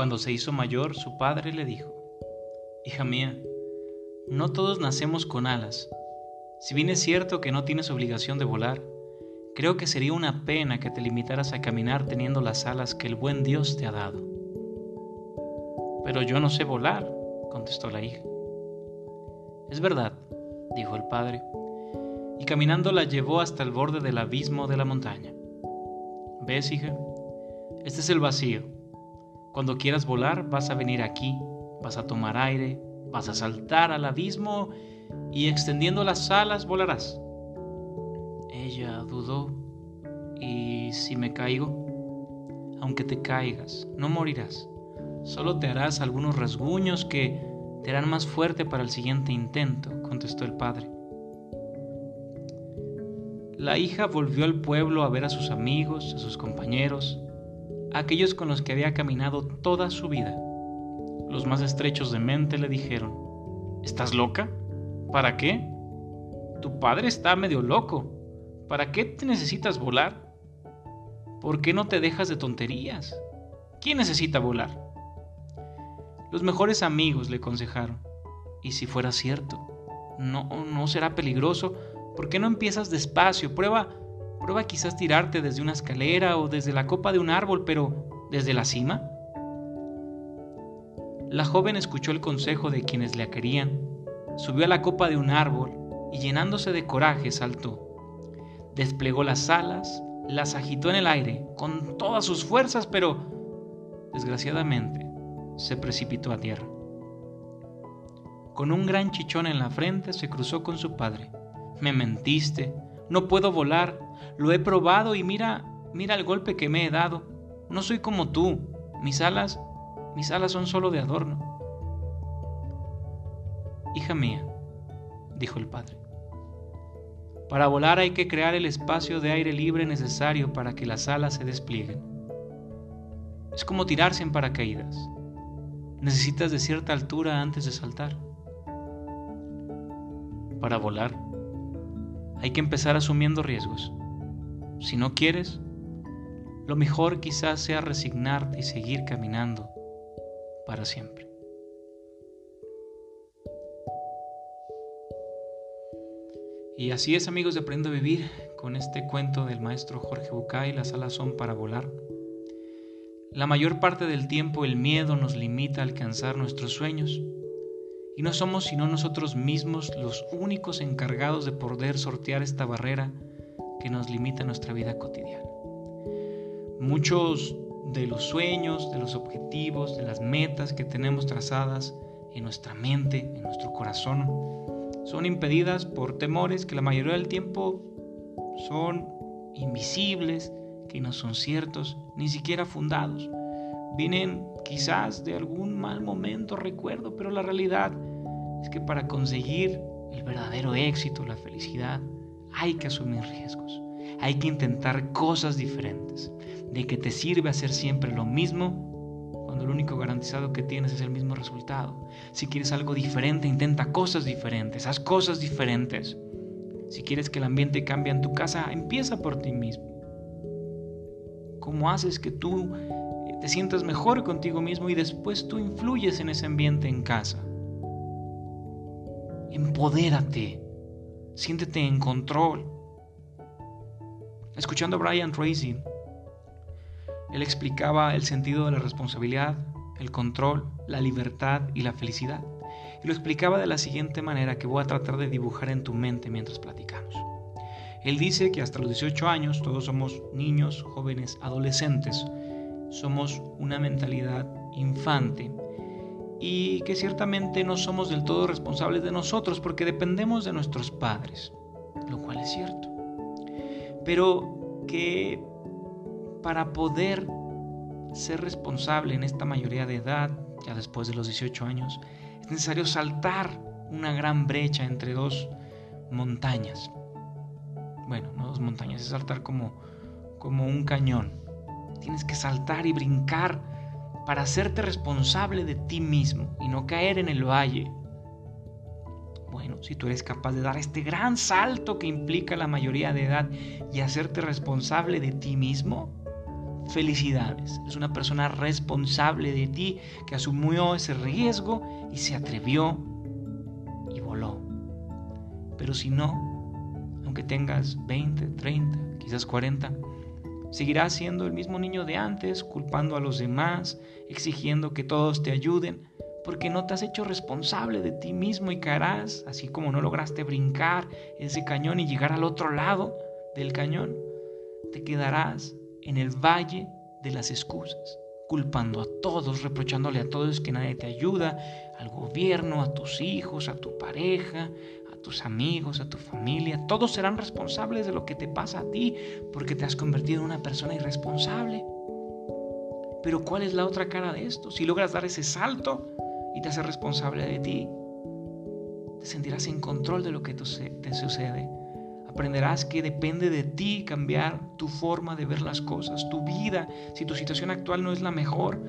Cuando se hizo mayor, su padre le dijo, Hija mía, no todos nacemos con alas. Si bien es cierto que no tienes obligación de volar, creo que sería una pena que te limitaras a caminar teniendo las alas que el buen Dios te ha dado. Pero yo no sé volar, contestó la hija. Es verdad, dijo el padre, y caminando la llevó hasta el borde del abismo de la montaña. ¿Ves, hija? Este es el vacío. Cuando quieras volar, vas a venir aquí, vas a tomar aire, vas a saltar al abismo y extendiendo las alas volarás. Ella dudó. ¿Y si me caigo? Aunque te caigas, no morirás. Solo te harás algunos rasguños que te harán más fuerte para el siguiente intento, contestó el padre. La hija volvió al pueblo a ver a sus amigos, a sus compañeros, aquellos con los que había caminado toda su vida. Los más estrechos de mente le dijeron, ¿Estás loca? ¿Para qué? Tu padre está medio loco. ¿Para qué te necesitas volar? ¿Por qué no te dejas de tonterías? ¿Quién necesita volar? Los mejores amigos le aconsejaron. ¿Y si fuera cierto? ¿No, no será peligroso? ¿Por qué no empiezas despacio? Prueba, prueba quizás tirarte desde una escalera o desde la copa de un árbol, pero ¿desde la cima? La joven escuchó el consejo de quienes la querían, subió a la copa de un árbol y llenándose de coraje saltó. Desplegó las alas, las agitó en el aire con todas sus fuerzas, pero desgraciadamente se precipitó a tierra. Con un gran chichón en la frente se cruzó con su padre. Me mentiste, no puedo volar, lo he probado y mira, mira el golpe que me he dado. No soy como tú, mis alas, mis alas son solo de adorno. Hija mía, dijo el padre, para volar hay que crear el espacio de aire libre necesario para que las alas se desplieguen. Es como tirarse en paracaídas. Necesitas de cierta altura antes de saltar. Para volar, hay que empezar asumiendo riesgos. Si no quieres, lo mejor quizás sea resignarte y seguir caminando para siempre. Y así es amigos de Aprendo a Vivir con este cuento del maestro Jorge Bucay, las alas son para volar. La mayor parte del tiempo el miedo nos limita a alcanzar nuestros sueños y no somos sino nosotros mismos los únicos encargados de poder sortear esta barrera que nos limita nuestra vida cotidiana. Muchos de los sueños, de los objetivos, de las metas que tenemos trazadas en nuestra mente, en nuestro corazón, son impedidas por temores que la mayoría del tiempo son invisibles, que no son ciertos, ni siquiera fundados. Vienen quizás de algún mal momento, recuerdo, pero la realidad es que para conseguir el verdadero éxito, la felicidad, hay que asumir riesgos. Hay que intentar cosas diferentes. ¿De que te sirve hacer siempre lo mismo cuando lo único garantizado que tienes es el mismo resultado? Si quieres algo diferente, intenta cosas diferentes, haz cosas diferentes. Si quieres que el ambiente cambie en tu casa, empieza por ti mismo. ¿Cómo haces que tú eh, te sientas mejor contigo mismo y después tú influyes en ese ambiente en casa? Empodérate. Siéntete en control. Escuchando a Brian Tracy, él explicaba el sentido de la responsabilidad, el control, la libertad y la felicidad. Y lo explicaba de la siguiente manera que voy a tratar de dibujar en tu mente mientras platicamos. Él dice que hasta los 18 años todos somos niños, jóvenes, adolescentes. Somos una mentalidad infante y que ciertamente no somos del todo responsables de nosotros porque dependemos de nuestros padres, lo cual es cierto. Pero que para poder ser responsable en esta mayoría de edad, ya después de los 18 años, es necesario saltar una gran brecha entre dos montañas. Bueno, no dos montañas, es saltar como, como un cañón. Tienes que saltar y brincar para hacerte responsable de ti mismo y no caer en el valle. Bueno, si tú eres capaz de dar este gran salto que implica la mayoría de edad y hacerte responsable de ti mismo, Felicidades, es una persona responsable de ti que asumió ese riesgo y se atrevió y voló. Pero si no, aunque tengas 20, 30, quizás 40, seguirás siendo el mismo niño de antes, culpando a los demás, exigiendo que todos te ayuden, porque no te has hecho responsable de ti mismo y caerás, así como no lograste brincar ese cañón y llegar al otro lado del cañón, te quedarás en el valle de las excusas, culpando a todos, reprochándole a todos que nadie te ayuda, al gobierno, a tus hijos, a tu pareja, a tus amigos, a tu familia. Todos serán responsables de lo que te pasa a ti porque te has convertido en una persona irresponsable. Pero ¿cuál es la otra cara de esto? Si logras dar ese salto y te haces responsable de ti, te sentirás en control de lo que te sucede Aprenderás que depende de ti cambiar tu forma de ver las cosas, tu vida. Si tu situación actual no es la mejor,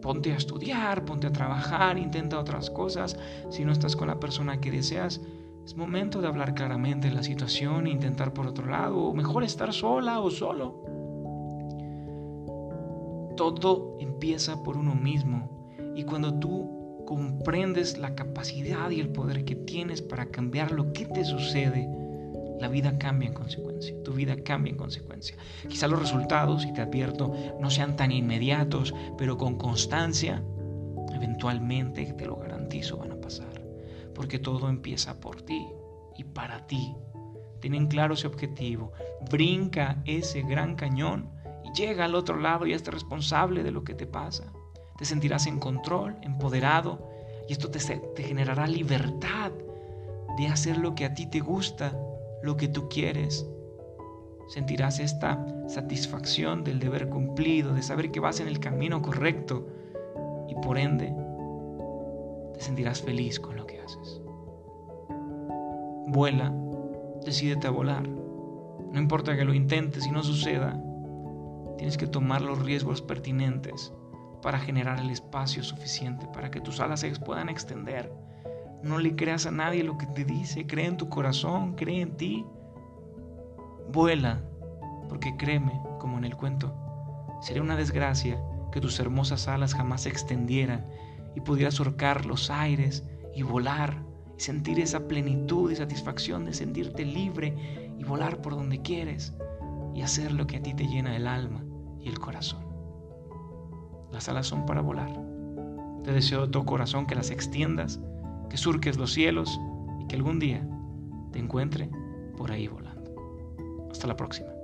ponte a estudiar, ponte a trabajar, intenta otras cosas. Si no estás con la persona que deseas, es momento de hablar claramente de la situación e intentar por otro lado, o mejor estar sola o solo. Todo empieza por uno mismo y cuando tú comprendes la capacidad y el poder que tienes para cambiar lo que te sucede, la vida cambia en consecuencia, tu vida cambia en consecuencia. Quizá los resultados, y te advierto, no sean tan inmediatos, pero con constancia, eventualmente, te lo garantizo, van a pasar. Porque todo empieza por ti y para ti. Tienen claro ese objetivo. Brinca ese gran cañón y llega al otro lado y estés responsable de lo que te pasa. Te sentirás en control, empoderado, y esto te, te generará libertad de hacer lo que a ti te gusta lo que tú quieres. Sentirás esta satisfacción del deber cumplido, de saber que vas en el camino correcto y por ende te sentirás feliz con lo que haces. Vuela, decídete a volar. No importa que lo intentes y no suceda, tienes que tomar los riesgos pertinentes para generar el espacio suficiente para que tus alas se puedan extender no le creas a nadie lo que te dice. Cree en tu corazón, cree en ti. Vuela, porque créeme, como en el cuento, sería una desgracia que tus hermosas alas jamás se extendieran y pudieras surcar los aires y volar y sentir esa plenitud y satisfacción de sentirte libre y volar por donde quieres y hacer lo que a ti te llena el alma y el corazón. Las alas son para volar. Te deseo de todo corazón que las extiendas que surques los cielos y que algún día te encuentre por ahí volando. Hasta la próxima.